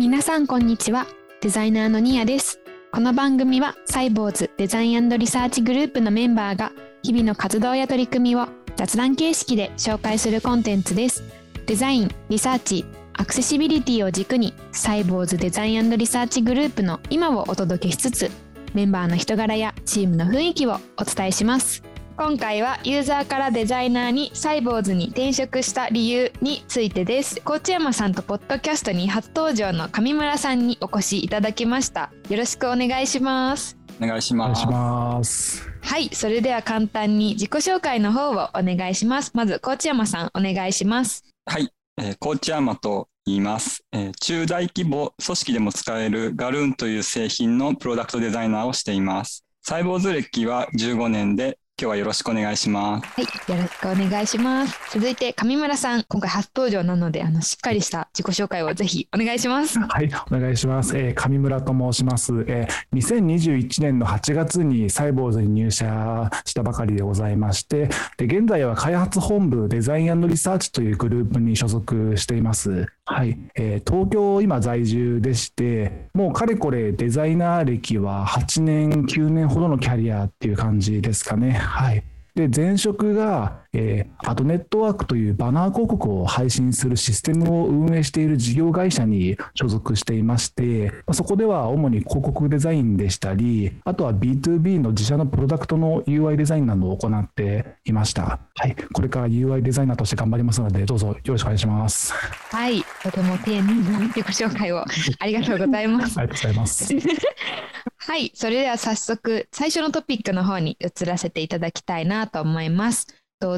皆さんこんにちは。デザイナーのニアです。この番組はサイボウズデザインリサーチグループのメンバーが日々の活動や取り組みを雑談形式で紹介するコンテンツです。デザインリサーチアクセシビリティを軸にサイボウズデザインリサーチグループの今をお届けしつつメンバーの人柄やチームの雰囲気をお伝えします。今回はユーザーからデザイナーにサイボウズに転職した理由についてです。高知山さんとポッドキャストに初登場の上村さんにお越しいただきました。よろしくお願いします。お願いします。ますはいそれでは簡単に自己紹介の方をお願いします。まず高知山さんお願いします。はい、えー、高知山と言います、えー、中大規模組織でも使えるガルーンという製品のプロダクトデザイナーをしています。サイボーズ歴は15年で今日はよろしくお願いします。はい、よろしくお願いします。続いて上村さん、今回初登場なので、あのしっかりした自己紹介をぜひお願いします。はい、お願いします。えー、上村と申します。えー、2021年の8月にサイボーズに入社したばかりでございまして、で現在は開発本部デザインリサーチというグループに所属しています。はい、えー、東京今在住でして、もうかれこれデザイナー歴は8年、9年ほどのキャリアっていう感じですかね。はい。で前職が、えー、アドネットワークというバナー広告を配信するシステムを運営している事業会社に所属していましてそこでは主に広告デザインでしたりあとは B2B の自社のプロダクトの UI デザインなどを行っていました。はい。これから UI デザイナーとして頑張りますのでどうぞよろしくお願いします。はい。とても丁寧な自己紹介をありがとうございます。ありがとうございます はい、それでは早速最初のトピックの方に移らせていただきたいなと思います。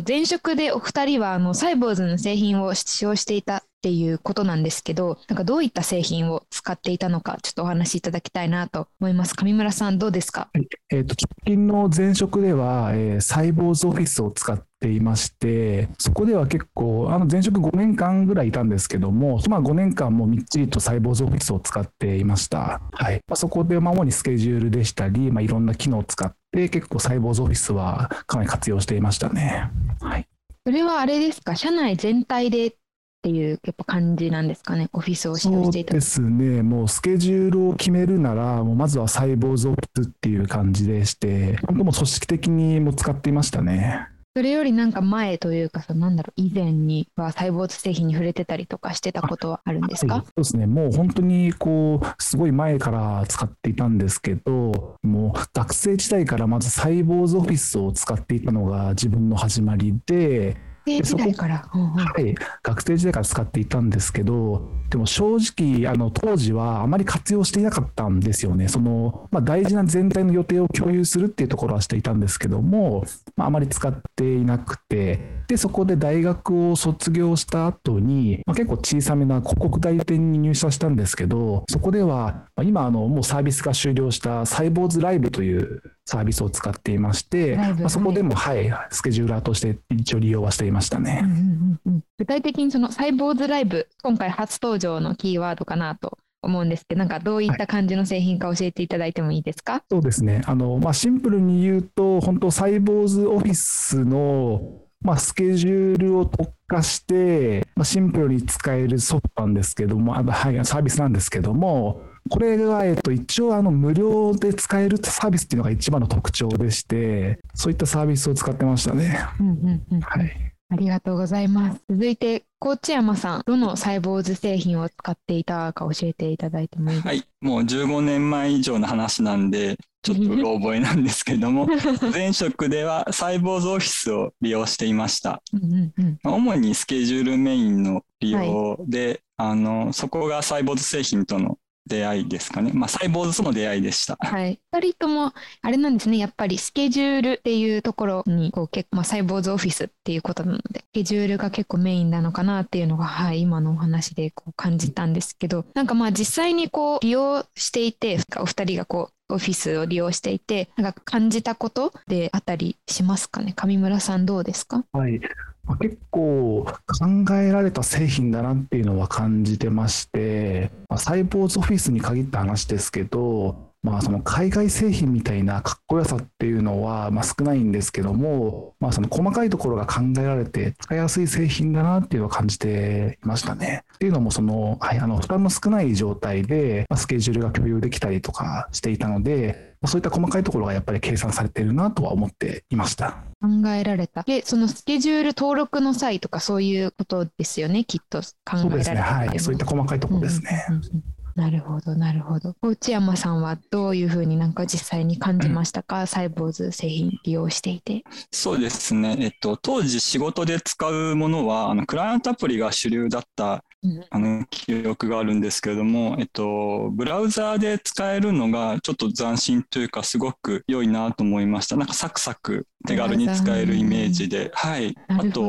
前職でお二人はあのサイボーズの製品を使用していたっていうことなんですけど、なんかどういった製品を使っていたのか、ちょっとお話しいただきたいなと思います。上村さん、どうですか、はいえーと、直近の前職では、えー、サイボーズオフィスを使っていまして、そこでは結構、あの前職5年間ぐらいいたんですけども、まあ、5年間もみっちりとサイボーズオフィスを使っていました。はいまあ、そこで主にスケジュールでしたり、まあ、いろんな機能を使って、結構サイボーズオフィスはかなり活用していましたね。はいそれはあれですか、社内全体でっていうやっぱ感じなんですかね、オフィスを使用していたそうですね、もうスケジュールを決めるなら、もうまずはサイボーズオフィスっていう感じでして、本当も組織的にも使っていましたね。それよりなんか前というか、なんだろう、以前にはサイボーズ製品に触れてたりとかしてたことはあるんですか、はい、そうですね、もう本当にこう、すごい前から使っていたんですけど、もう学生時代からまずサイボーズオフィスを使っていたのが自分の始まりで、生時代から、はい、学生時代から使っていたんですけどでも正直あの当時はあまり活用していなかったんですよね。その、まあ、大事な全体の予定を共有するっていうところはしていたんですけども、まあ、あまり使っていなくてでそこで大学を卒業した後に、まあ、結構小さめな広告代理店に入社したんですけどそこでは今あのもうサービスが終了したサイボーズライブというサービスを使っていまして、まあ、そこでも、はい、スケジューラーとして一応利用はしていましたね。うんうんうん、具体的にそのサイボーズライブ、今回初登場のキーワードかなと思うんですけど、なんかどういった感じの製品か教えていただいてもいいですか、はい、そうですね。あの、まあ、シンプルに言うと、本当サイボーズオフィスのまあ、スケジュールを特化して、まあ、シンプルに使えるソフトなんですけども、あはい、サービスなんですけども、これが、えっと、一応あの無料で使えるサービスっていうのが一番の特徴でして、そういったサービスを使ってましたね。うんうんうん、はい。ありがとうございます。続いて、高知山さん、どのサイボーズ製品を使っていたか教えていただいてもいいですか？はい、もう15年前以上の話なんで、ちょっとうろ覚えなんですけども、前職ではサイボーズオフィスを利用していました。うんうんうん、主にスケジュールメインの利用で、はい、あのそこがサイボーズ製品との出会いですかね。まあ、サイボーズとの出会いでした。はい。二人とも、あれなんですね。やっぱりスケジュールっていうところに、こう、結構、まあ、サイボーズオフィスっていうことなので、スケジュールが結構メインなのかなっていうのが、はい、今のお話でこう感じたんですけど、なんかまあ、実際にこう、利用していて、お二人がこう、オフィスを利用していて、なんか感じたことであったりしますかね。上村さんどうですか？はい。まあ、結構考えられた製品だなっていうのは感じてまして、まあ、サイボーズオフィスに限った話ですけど、まあ、その海外製品みたいなかっこよさっていうのは、まあ、少ないんですけども、まあ、その細かいところが考えられて使いやすい製品だなっていうのを感じていましたね。っていうのもその、はい、あの負担の少ない状態で、スケジュールが共有できたりとかしていたのでそういった細かいところがやっぱり計算されているなとは思っていました。考えられた。で、そのスケジュール登録の際とかそういうことですよね、きっと考えられた。そうですね、はい。そういった細かいところですね。うんうんうんなるほど、なるほど。内山さんはどういうふうになんか実際に感じましたか、サイボーズ製品利用していて。そうですね。えっと、当時仕事で使うものは、あの、クライアントアプリが主流だったあの記憶があるんですけれども、えっと、ブラウザーで使えるのがちょっと斬新というかすごく良いなと思いました。なんかサクサク手軽に使えるイメージで、はい。あと、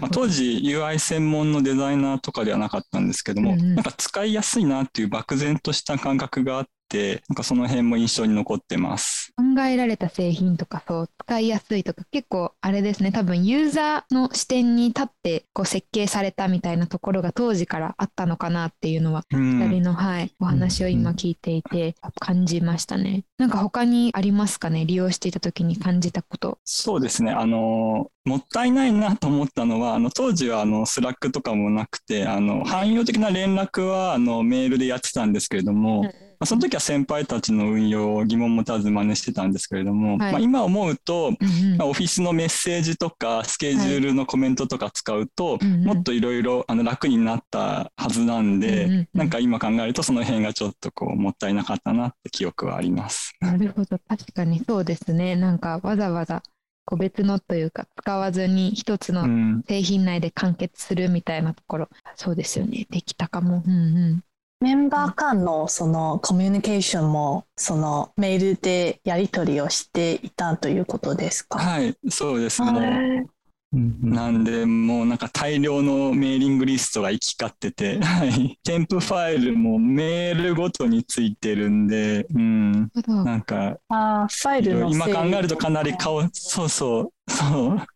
まあ、当時 UI 専門のデザイナーとかではなかったんですけども、うんうん、なんか使いやすいなっていう漠然とした感覚があって、なんかその辺も印象に残ってます。考えられた製品とかそう使いやすいとか結構あれですね多分ユーザーの視点に立ってこう設計されたみたいなところが当時からあったのかなっていうのは、2人の、はい、お話を今聞いていて感じましたね。なんか他にありますかね？利用していた時に感じたこと。そうですね。あのもったいないなと思ったのはあの当時はあの Slack とかもなくてあの汎用的な連絡はあのメールでやってたんですけれども、うんまあ、その時は先輩たちの運用を疑問持たず真似してたんですけれども、はい、まあ、今思うと、うんうん、まあ、オフィスのメッセージとかスケジュールのコメントとか使うと、はい、もっといろいろ楽になったはずなんで、うんうん、なんか今考えるとその辺がちょっとこうもったいなかったなって記憶はあります。なるほど。確かにそうですね。なんかわざわざ個別のというか使わずに一つの製品内で完結するみたいなところ、うん、そうですよね。できたかも。うんうんメンバー間のそのコミュニケーションもそのメールでやり取りをしていたということですか？はいそうですね。なんでもうなんか大量のメーリングリストが行き交ってて、はい、添付ファイルもメールごとについてるんで、うん、なんかあファイル今考えるとかなり顔そうそう。そう。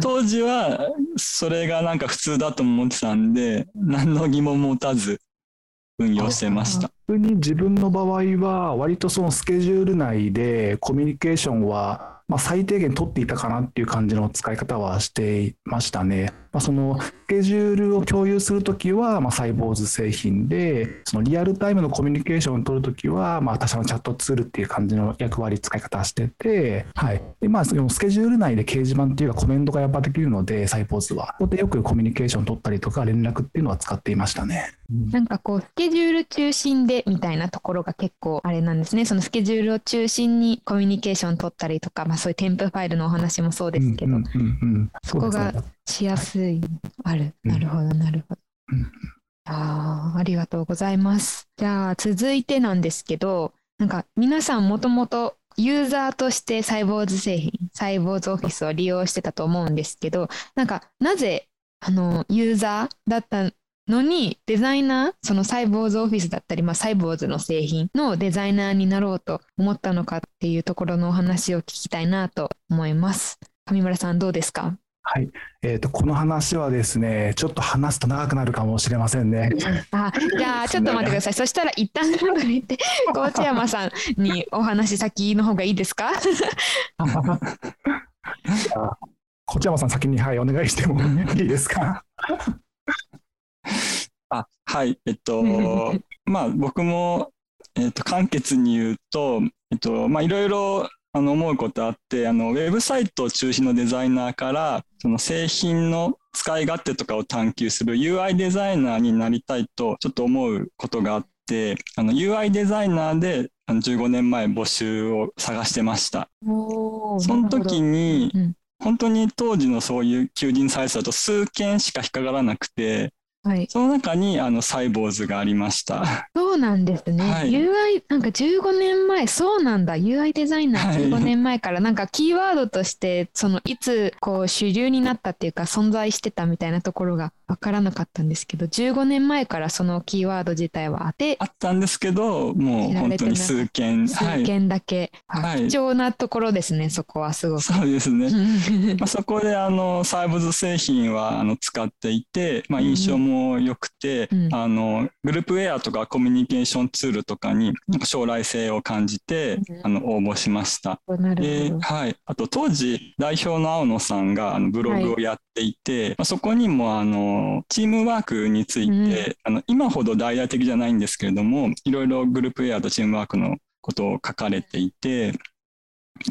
当時はそれがなんか普通だと思ってたんで何の疑問も持たず運用してました。普に自分の場合は割とそのスケジュール内でコミュニケーションはまあ最低限取っていたかなっていう感じの使い方はしていましたね。まあ、そのスケジュールを共有するときは、まあ、サイボーズ製品で、そのリアルタイムのコミュニケーションを取るときは、まあ、他社のチャットツールっていう感じの役割、使い方してて、はい。で、まあ、そのスケジュール内で掲示板っていうかコメントがやっぱできるので、サイボーズは。ここでよくコミュニケーション取ったりとか、連絡っていうのは使っていましたね。なんかこう、スケジュール中心でみたいなところが結構あれなんですね。そのスケジュールを中心にコミュニケーション取ったりとか、まあそういう添付ファイルのお話もそうですけど、そこがしやすい、ある。なるほど、なるほど。ああ、ありがとうございます。じゃあ、続いてなんですけど、なんか皆さんもともとユーザーとしてサイボーズ製品、サイボーズオフィスを利用してたと思うんですけど、なんかなぜあのユーザーだったのにデザイナー、そのサイボーズオフィスだったり、まあ、サイボーズの製品のデザイナーになろうと思ったのかっていうところのお話を聞きたいなと思います。上村さんどうですか？はい、えーと、この話はですね、ちょっと話すと長くなるかもしれませんね。あじゃあ、ちょっと待ってください。そしたら、一旦長く言って、河内山さんにお話先の方がいいですか？河内山さん、先に、はい、お願いしてもいいですか？あはい、えっと、まあ、僕も、えっと、簡潔に言うと、えっと、まあ、いろいろあの思うことあってあのウェブサイト中心のデザイナーからその製品の使い勝手とかを探求する UI デザイナーになりたいとちょっと思うことがあってあの UI デザイナーであの15年前募集を探してました。その時に、本当に当時のそういう求人サイトだと数件しか引っかからなくてはい、その中にあのサイボーズがありました。そうなんですね。はい、UI なんか15年前そうなんだ UI デザイナー15年前からなんかキーワードとしてそのいつこう主流になったっていうか存在してたみたいなところが分からなかったんですけど15年前からそのキーワード自体はあってあったんですけどもう本当に数件数件だけ、はい、貴重なところですねそこはすごく。そうですね。まあそこであのサイボーズ製品はあの使っていて、まあ、印象もも良くて、うん、あのグループウェアとかコミュニケーションツールとかに将来性を感じて、うん、あの応募しました。ではい、あと当時代表の青野さんがあのブログをやっていて、はい、まあ、そこにもあのチームワークについて、うん、あの今ほど大々的じゃないんですけれどもいろいろグループウェアとチームワークのことを書かれていて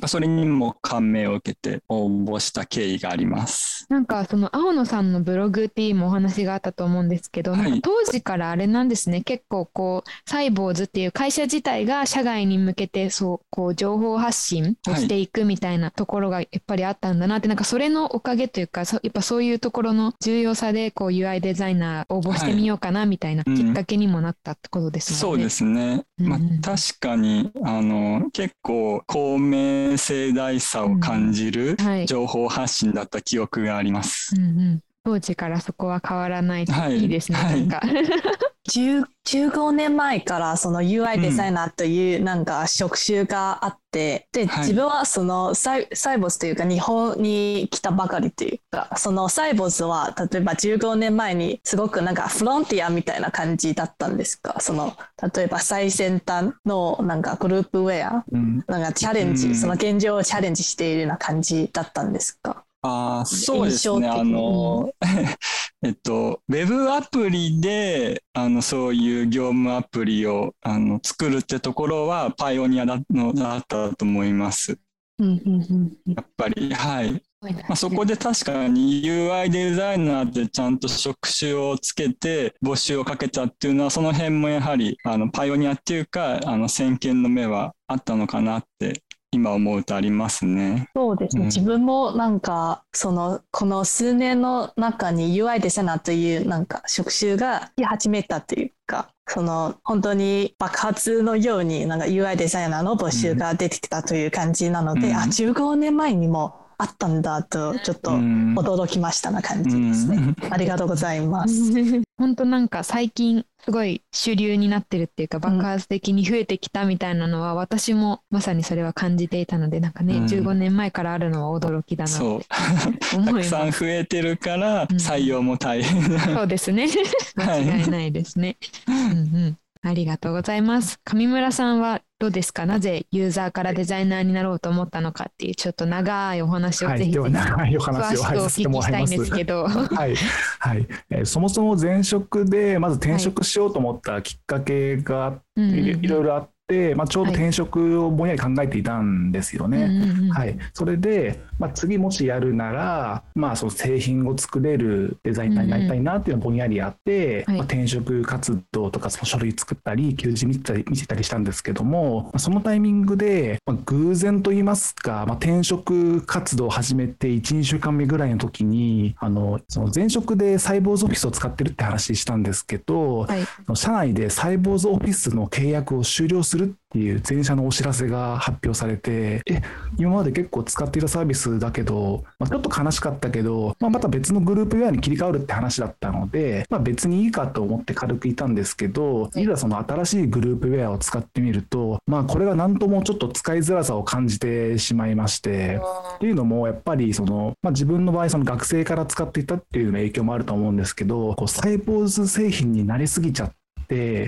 それにも感銘を受けて応募した経緯があります。なんかその青野さんのブログっていうもお話があったと思うんですけど、はい、当時からあれなんですね。結構こうサイボーズっていう会社自体が社外に向けてそうこう情報発信をしていくみたいなところがやっぱりあったんだなって、はい、なんかそれのおかげというかやっぱそういうところの重要さでこう UI デザイナー応募してみようかなみたいなきっかけにもなったってことですもんね。うん、そうですね、まあ、確かにあの結構公明盛大さを感じる情報発信だった記憶があります。うんうん当時からそこは変わらないといいですね、はい、なんか。15年前からその UI デザイナーというなんか職種があって、うん、で、自分はそのサイサイボスというか日本に来たばかりというかそのサイボスは例えば15年前にすごくなんかフロンティアみたいな感じだったんですか？その例えば最先端のなんかグループウェア、うん、なんかチャレンジ、うん、その現状をチャレンジしているような感じだったんですか？あそうですね。あの、えっと、ウェブアプリで、あの、そういう業務アプリを、あの、作るってところは、パイオニアだのだったと思います。やっぱり、はい。まあ、そこで確かに UI デザイナーってちゃんと職種をつけて募集をかけたっていうのはその辺もやはりあのパイオニアっていうかあの先見の目はあったのかなって今思うとありますね。そうですね、うん、自分もなんかそのこの数年の中に UI デザイナーというなんか職種が来始めたというかその本当に爆発のようになんか UI デザイナーの募集が出てきたという感じなので、うん、あ15年前にもあったんだとちょっと驚きましたな感じですね。ありがとうございます。本当なんか最近すごい主流になってるっていうか爆発的に増えてきたみたいなのは、私もまさにそれは感じていたのでなんかね、うん、15年前からあるのは驚きだなって思いますたくさん増えてるから採用も大変、うん、そうですね。間違いないですね。うんうんありがとうございます。上村さんはどうですか？なぜユーザーからデザイナーになろうと思ったのかっていうちょっと長いお話をぜひぜひ長いお話をお聞きしたいんですけど、はい。はい。えー、そもそも前職でまず転職しようと思ったきっかけがいろいろあって、まあ、ちょうど転職をぼんやり考えていたんですよね。はい、それで、まあ、次もしやるなら、まあ、その製品を作れるデザイナーになりたいなっていうのがぼんやりあって、まあ、転職活動とかその書類作ったり求人見てたり見てたりしたんですけどもそのタイミングで、まあ、偶然と言いますか、まあ、転職活動を始めて12週間目ぐらいの時にあのその前職でサイボーズオフィスを使ってるって話したんですけど、はい、社内でサイボーズオフィスの契約を終了するっていう全社のお知らせが発表されて、え、今まで結構使っていたサービスだけど、まあ、ちょっと悲しかったけど、まあ、また別のグループウェアに切り替わるって話だったので、まあ、別にいいかと思って軽くいたんですけど、い。ざその新しいグループウェアを使ってみると、まあ、これが何ともちょっと使いづらさを感じてしまいまして、っていうのもやっぱりその、まあ、自分の場合その学生から使っていたっていう影響もあると思うんですけど、こうサイボーズ製品になりすぎちゃって、って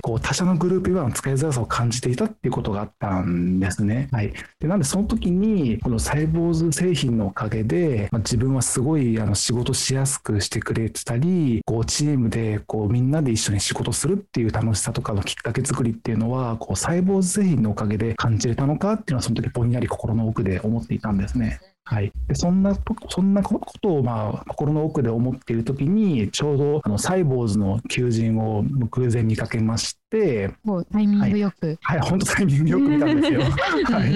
こう他社のグループ UI の使いづらさを感じていたっていうことがあったんですね。はい、でなんでその時にこのサイボーズ製品のおかげで、まあ、自分はすごいあの仕事しやすくしてくれてたりこうチームでこうみんなで一緒に仕事するっていう楽しさとかのきっかけ作りっていうのはこうサイボーズ製品のおかげで感じれたのかっていうのはその時ぼんやり心の奥で思っていたんですね。はい、でそんなそんなことを、まあ、心の奥で思っている時にちょうどあのサイボーズの求人を偶然見かけましてもうタイミングよく。はい、はい、本当タイミングよく見たんですよ。はい、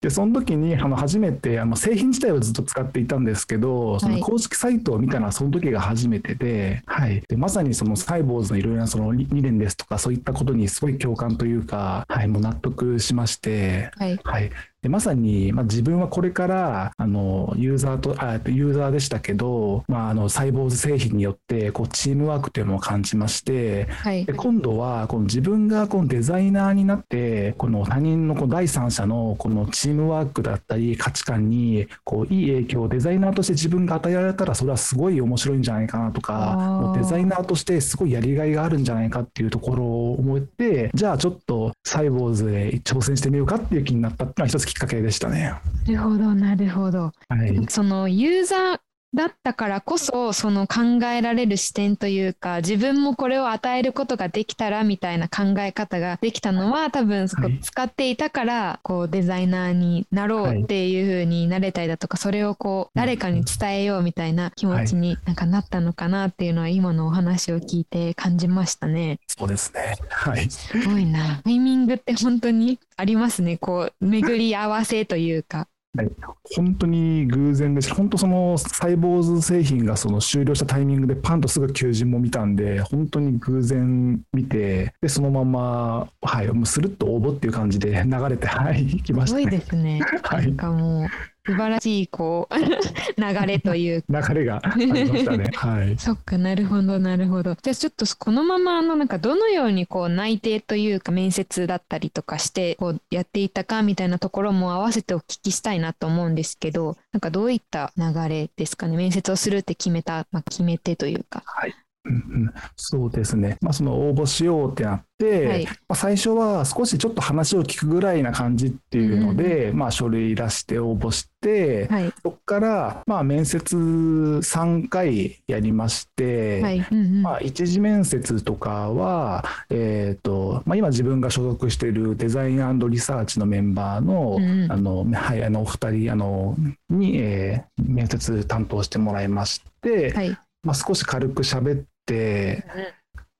でその時にあの初めてあの製品自体はずっと使っていたんですけどその公式サイトを見たのはその時が初めてで,、はい、でまさにそのサイボーズのいろいろなその理念ですとかそういったことにすごい共感というか、はい、もう納得しまして、はい、はい、でまさに、まあ、自分はこれからあのユーザーとあユーザーでしたけど、まあ、あのサイボーズ製品によってこうチームワークというのを感じまして、はい、で今度はこの自分がこのデザイナーになってこの他人のこの第三者のこのチームワークだったり価値観にこういい影響をデザイナーとして自分が与えられたらそれはすごい面白いんじゃないかなとかデザイナーとしてすごいやりがいがあるんじゃないかっていうところを思ってじゃあちょっとサイボーズで挑戦してみようかっていう気になったっていうのは一つきっかけでしたね。なるほどなるほど。はい、そのユーザーだったからこそその考えられる視点というか自分もこれを与えることができたらみたいな考え方ができたのは多分そこ使っていたからこうデザイナーになろうっていう風になれたりだとかそれをこう誰かに伝えようみたいな気持ちになんかなったのかなっていうのは今のお話を聞いて感じましたね。そうですね。はい。すごいな。タイミングって本当にありますね。こう巡り合わせというか。はい、本当に偶然です本当そのサイボーズ製品がその終了したタイミングでパンとすぐ求人も見たんで本当に偶然見てでそのままはいもうスルッと応募っていう感じで流れてはいきました、ね、すごいですね。はい、なんかもう素晴らしいこう 流れという流れがありましたね。はい。そっかなるほどなるほど。じゃあちょっとこのままあのなんかどのようにこう内定というか面接だったりとかしてこうやっていたかみたいなところも合わせてお聞きしたいなと思うんですけど、なんかどういった流れですかね？面接をするって決めたまあ決め手というか。はい。うんうん、そうですね、まあ、その応募しようってなって、はい、まあ、最初は少しちょっと話を聞くぐらいな感じっていうので、うん、まあ、書類出して応募して、はい、そこからまあ面接3回やりまして、はい。うんうん、まあ、一次面接とかは、えーとまあ、今自分が所属しているデザインリサーチのメンバーのうん、あのはい、あのお二人あのに、えー、面接担当してもらいまして。はい。まあ、少し軽く喋って、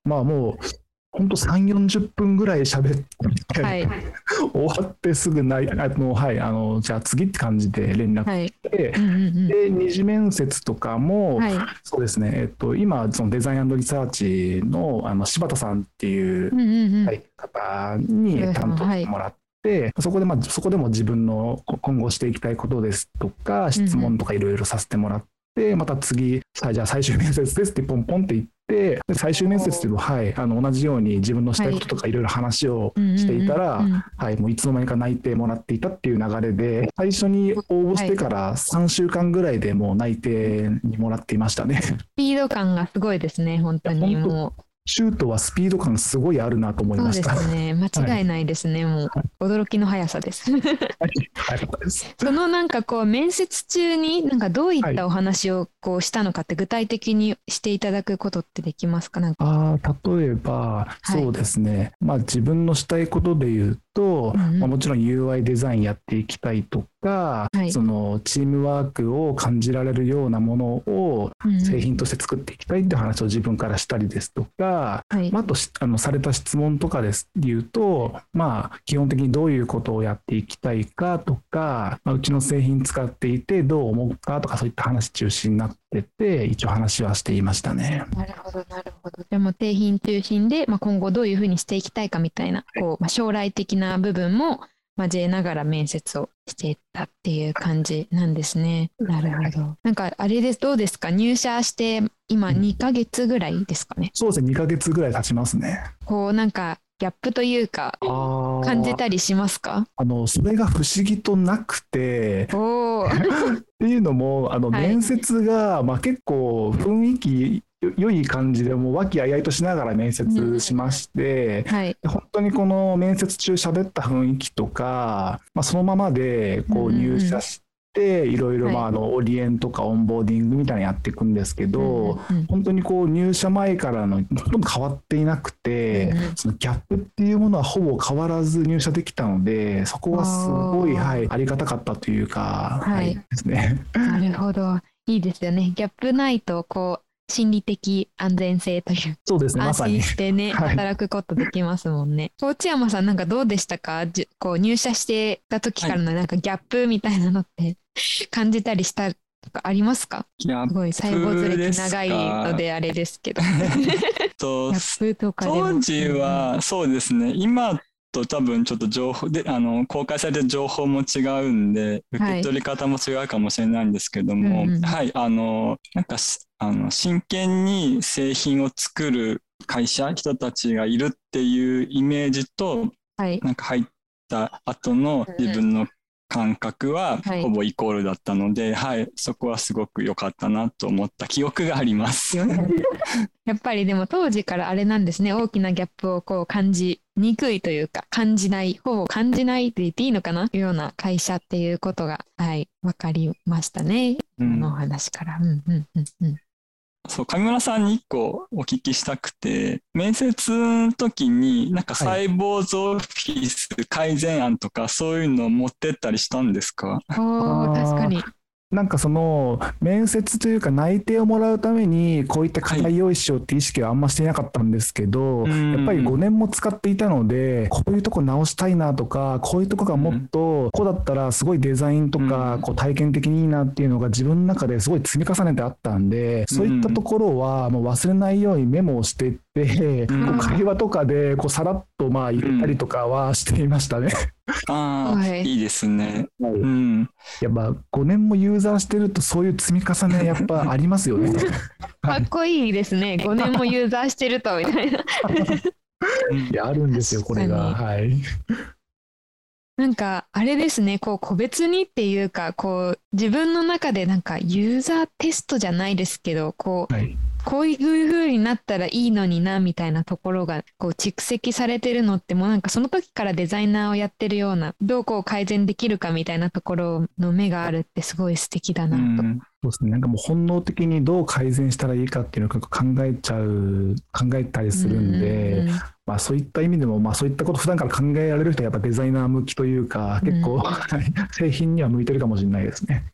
まあもう本当3、40分ぐらい喋って、はい、終わってすぐない、あの、はい、あの、じゃあ次って感じで連絡して、はい、で、二次面接とかも、はい、そうですね、えっと、今、そのデザインリサーチの、あの、柴田さんっていう、うんうんうん、はい、方に担当してもらって、そこで、まあ、そこでも自分の今後していきたいことですとか、質問とかいろいろさせてもらって、また次、さあじゃあ最終面接ですってポンポンって言って、最終面接っていうのは、はい、あの同じように自分のしたいこととかいろいろ話をしていたら、はい、もういつの間にか内定もらっていたっていう流れで、最初に応募してから3週間ぐらいでもう内定にもらっていましたね。スピード感がすごいですね、本当にもう。シュートはスピード感すごいあるなと思いました。そうですね。間違いないですね。はい、もう驚きの速さです。はい、そのなんかこう面接中になんかどういったお話をこうしたのかって具体的にしていただくことってできますか？なんかああ例えば、そうですね。まあ自分のしたいことで言うと、うんまあ、もちろん UI デザインやっていきたいとか、はい、そのチームワークを感じられるようなものを製品として作っていきたいって話を自分からしたりですとか、はい、まあ、あとあのされた質問とかです言うと、まあ、基本的にどういうことをやっていきたいかとか、まあ、うちの製品使っていてどう思うかとかそういった話中心になってて一応話はしていましたね。なるほどなるほど。でも製品中心で、まあ、今後どういうふうにしていきたいかみたいな、こうまあ、将来的な部分も交えながら面接をしていったっていう感じなんですね。なるほど。なんかあれです、どうですか？入社して今2ヶ月ぐらいですかね？そうですね、2ヶ月ぐらい経ちますね。こうなんかギャップというか感じたりしますか？あのそれが不思議となくて っていうのもあの、面接が、まあ、結構雰囲気良い感じでもう和気あいあいとしながら面接しまして、うん。はい、本当にこの面接中喋った雰囲気とか、まあ、そのままでこう入社して、いろいろまああのオリエンとかオンボーディングみたいなのやっていくんですけど、本当にこう入社前からのほとんど変わっていなくて、そのギャップっていうものはほぼ変わらず入社できたのでそこはすごい、はい、ありがたかったというか、はい、ですね。なるほど。いいですよね。ギャップないとこう心理的安全性という。そうですね安心してね、はい、働くことできますもんね。内山さんなんかどうでしたか？こう入社してた時からのなんかギャップみたいなのって 感じたりしたとかありますか？すごい細胞ずれ長いのであれですけど。と当時はそうですね。今と多分ちょっと情報であの公開されてる情報も違うんで受け取り方も違うかもしれないんですけども、はい、うんうん、はい、あのなんかあの真剣に製品を作る会社人たちがいるっていうイメージと、はい、なんか入った後の自分の感覚はほぼイコールだったので、はい、はい、そこはすごく良かったなと思った記憶があります。やっぱりでも当時からあれなんですね。大きなギャップをこう感じにくいというか感じないほぼ感じないって言っていいのかな？というような会社っていうことがはい。分かりましたね、うん、このお話から。うんうんうんうんそう、上村さんに一個お聞きしたくて、面接の時になんかサイボース改善案とかそういうのを持ってったりしたんですか、お確かに。なんかその面接というか内定をもらうためにこういった課題用意しようって意識はあんましていなかったんですけど、はい、やっぱり5年も使っていたのでこういうとこ直したいなとかこういうとこがもっとこうだったらすごいデザインとかこう体験的にいいなっていうのが自分の中ですごい積み重ねてあったんでそういったところはもう忘れないようにメモをしていって、こう会話とかでこうさらっとまあ言ったりとかはしていましたね。ああ、はい、いいですね。はい、うん。やっぱ5年もユーザーしてるとそういう積み重ねやっぱありますよね。かっこいいですね。5年もユーザーしてるとみたいな。いやあるんですよこれが。はい。なんかあれですね。こう個別にっていうかこう自分の中でなんかユーザーテストじゃないですけどこう、はい、こういう風になったらいいのになみたいなところがこう蓄積されてるのってもうなんかその時からデザイナーをやってるようなどうこう改善できるかみたいなところの目があるってすごい素敵だなと。うそうですね、なんかもう本能的にどう改善したらいいかっていうのを考えちゃう考えたりするんで、んまあ、そういった意味でも、まあ、そういったこと普段から考えられる人はやっぱデザイナー向きというか結構、製品には向いてるかもしれないですね。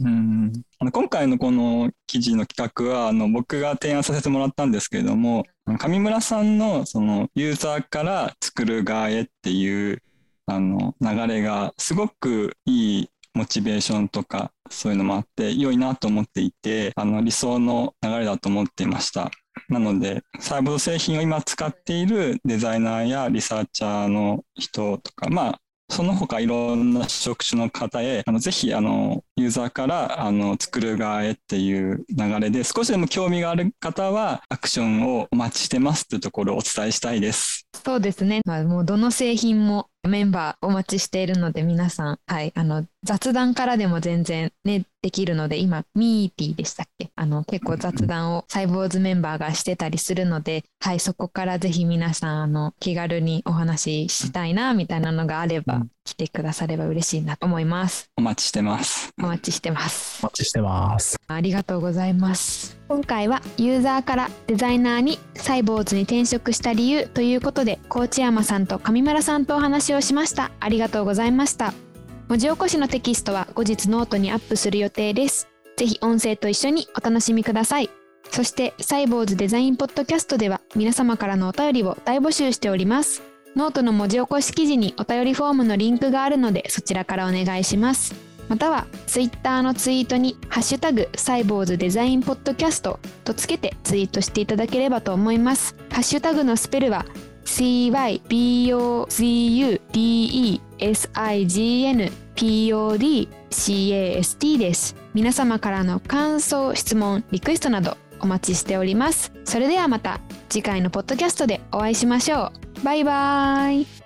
うんあの今回のこの記事の企画はあの僕が提案させてもらったんですけれども上村さんのそのユーザーから作る側へっていうあの流れがすごくいいモチベーションとかそういうのもあって良いなと思っていてあの理想の流れだと思っていました。なので、サーボード製品を今使っているデザイナーやリサーチャーの人とか、まあ、その他いろんな職種の方へ、あのぜひあのユーザーからあの作る側へっていう流れで、少しでも興味がある方はアクションをお待ちしてますというところをお伝えしたいです。そうですね。まあ、もうどの製品もメンバーお待ちしているので皆さん、はい、あの雑談からでも全然ねできるので今ミーティーでしたっけ？あの結構雑談をサイボーズメンバーがしてたりするので、はい、そこからぜひ皆さんあの気軽にお話ししたいなみたいなのがあれば、来てくだされば嬉しいなと思います。お待ちしてます。お待ちしてます。お待ちしてます。ありがとうございます。今回はユーザーからデザイナーにサイボーズに転職した理由ということで、高知山さんと上村さんとお話をしました。ありがとうございました。文字起こしのテキストは後日ノートにアップする予定です。ぜひ音声と一緒にお楽しみください。そしてサイボウズデザインポッドキャストでは皆様からのお便りを大募集しております。ノートの文字起こし記事にお便りフォームのリンクがあるのでそちらからお願いします。または Twitter のツイートにハッシュタグサイボウズデザインポッドキャストとつけてツイートしていただければと思います。ハッシュタグのスペルは CYBOZUDESIGNPODCAST です。皆様からの感想、質問、リクエストなどお待ちしております。それではまた次回のポッドキャストでお会いしましょう。バイバーイ。